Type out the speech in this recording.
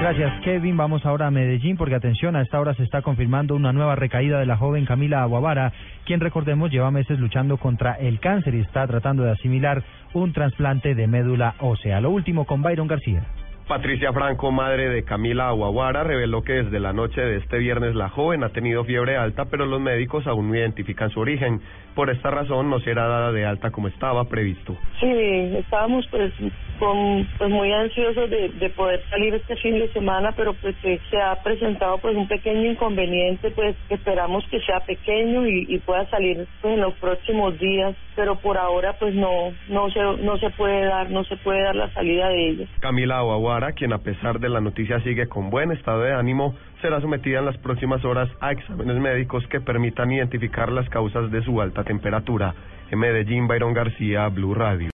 Gracias, Kevin. Vamos ahora a Medellín porque, atención, a esta hora se está confirmando una nueva recaída de la joven Camila Aguavara, quien, recordemos, lleva meses luchando contra el cáncer y está tratando de asimilar un trasplante de médula ósea. Lo último con Byron García. Patricia Franco, madre de Camila Aguaguara, reveló que desde la noche de este viernes la joven ha tenido fiebre alta, pero los médicos aún no identifican su origen. Por esta razón no será dada de alta como estaba previsto. Sí, estábamos pues con, pues muy ansiosos de, de poder salir este fin de semana, pero pues eh, se ha presentado pues un pequeño inconveniente, pues esperamos que sea pequeño y, y pueda salir pues, en los próximos días, pero por ahora pues no no se no se puede dar no se puede dar la salida de ella. Camila Aguaguara, quien a pesar de la noticia sigue con buen estado de ánimo, será sometida en las próximas horas a exámenes médicos que permitan identificar las causas de su alta temperatura. En Medellín, Byron García, Blue Radio.